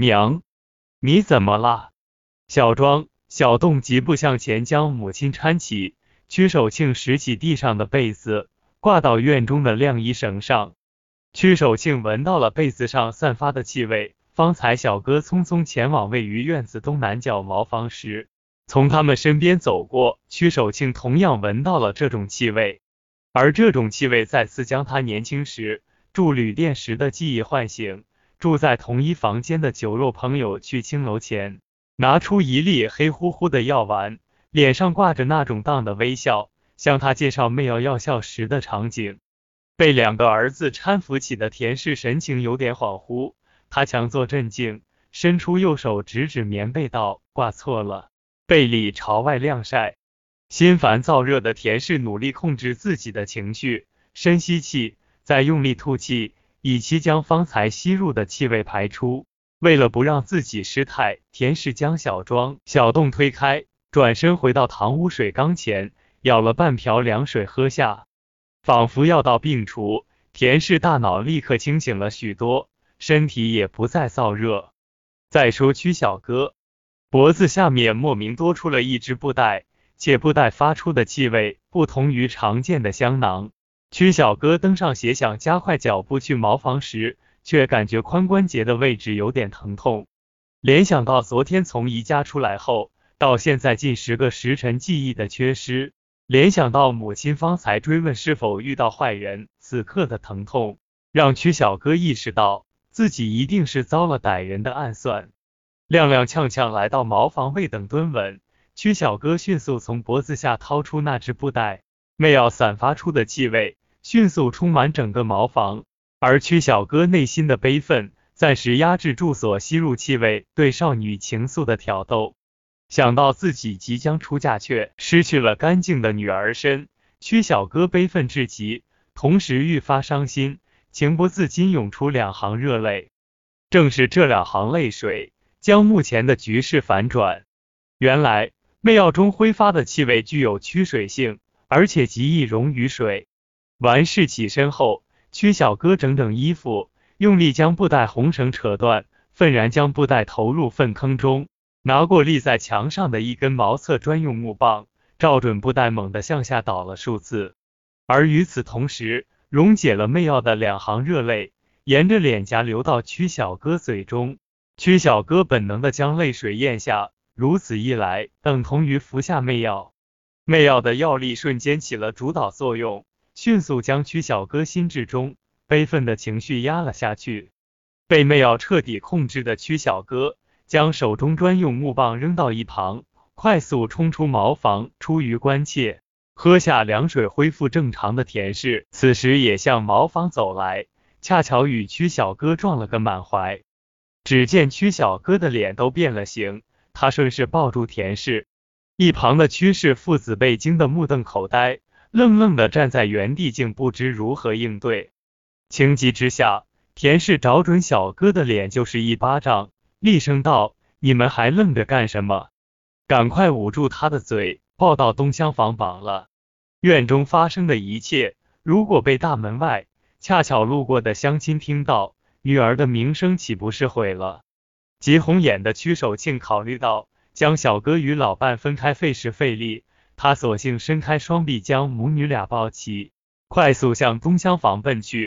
娘，你怎么了？小庄、小栋急步向前，将母亲搀起。屈守庆拾起地上的被子，挂到院中的晾衣绳上。屈守庆闻到了被子上散发的气味。方才小哥匆匆前往位于院子东南角茅房时，从他们身边走过。屈守庆同样闻到了这种气味，而这种气味再次将他年轻时住旅店时的记忆唤醒。住在同一房间的酒肉朋友去青楼前，拿出一粒黑乎乎的药丸，脸上挂着那种荡的微笑，向他介绍媚药药效时的场景。被两个儿子搀扶起的田氏神情有点恍惚，他强作镇静，伸出右手指指棉被道：“挂错了，被里朝外晾晒。”心烦燥热的田氏努力控制自己的情绪，深吸气，再用力吐气。以期将方才吸入的气味排出。为了不让自己失态，田氏将小庄、小洞推开，转身回到堂屋水缸前，舀了半瓢凉水喝下，仿佛药到病除。田氏大脑立刻清醒了许多，身体也不再燥热。再说屈小哥，脖子下面莫名多出了一只布袋，且布袋发出的气味不同于常见的香囊。屈小哥登上鞋，想加快脚步去茅房时，却感觉髋关节的位置有点疼痛。联想到昨天从宜家出来后，到现在近十个时辰记忆的缺失，联想到母亲方才追问是否遇到坏人，此刻的疼痛，让屈小哥意识到自己一定是遭了歹人的暗算。踉踉跄跄来到茅房，未等蹲稳，屈小哥迅速从脖子下掏出那只布袋。媚药散发出的气味迅速充满整个茅房，而屈小哥内心的悲愤暂时压制住所吸入气味对少女情愫的挑逗。想到自己即将出嫁却失去了干净的女儿身，屈小哥悲愤至极，同时愈发伤心，情不自禁涌出两行热泪。正是这两行泪水，将目前的局势反转。原来媚药中挥发的气味具有驱水性。而且极易溶于水。完事起身后，屈小哥整整衣服，用力将布袋红绳扯断，愤然将布袋投入粪坑中，拿过立在墙上的一根茅厕专用木棒，照准布袋猛地向下倒了数次。而与此同时，溶解了媚药的两行热泪，沿着脸颊流到屈小哥嘴中。屈小哥本能的将泪水咽下，如此一来，等同于服下媚药。媚药的药力瞬间起了主导作用，迅速将屈小哥心智中悲愤的情绪压了下去。被媚药彻底控制的屈小哥，将手中专用木棒扔到一旁，快速冲出茅房。出于关切，喝下凉水恢复正常的田氏，此时也向茅房走来，恰巧与屈小哥撞了个满怀。只见屈小哥的脸都变了形，他顺势抱住田氏。一旁的屈氏父子被惊得目瞪口呆，愣愣的站在原地，竟不知如何应对。情急之下，田氏找准小哥的脸就是一巴掌，厉声道：“你们还愣着干什么？赶快捂住他的嘴，抱到东厢房绑了。”院中发生的一切，如果被大门外恰巧路过的乡亲听到，女儿的名声岂不是毁了？急红眼的屈守庆考虑到。将小哥与老伴分开费时费力，他索性伸开双臂将母女俩抱起，快速向东厢房奔去。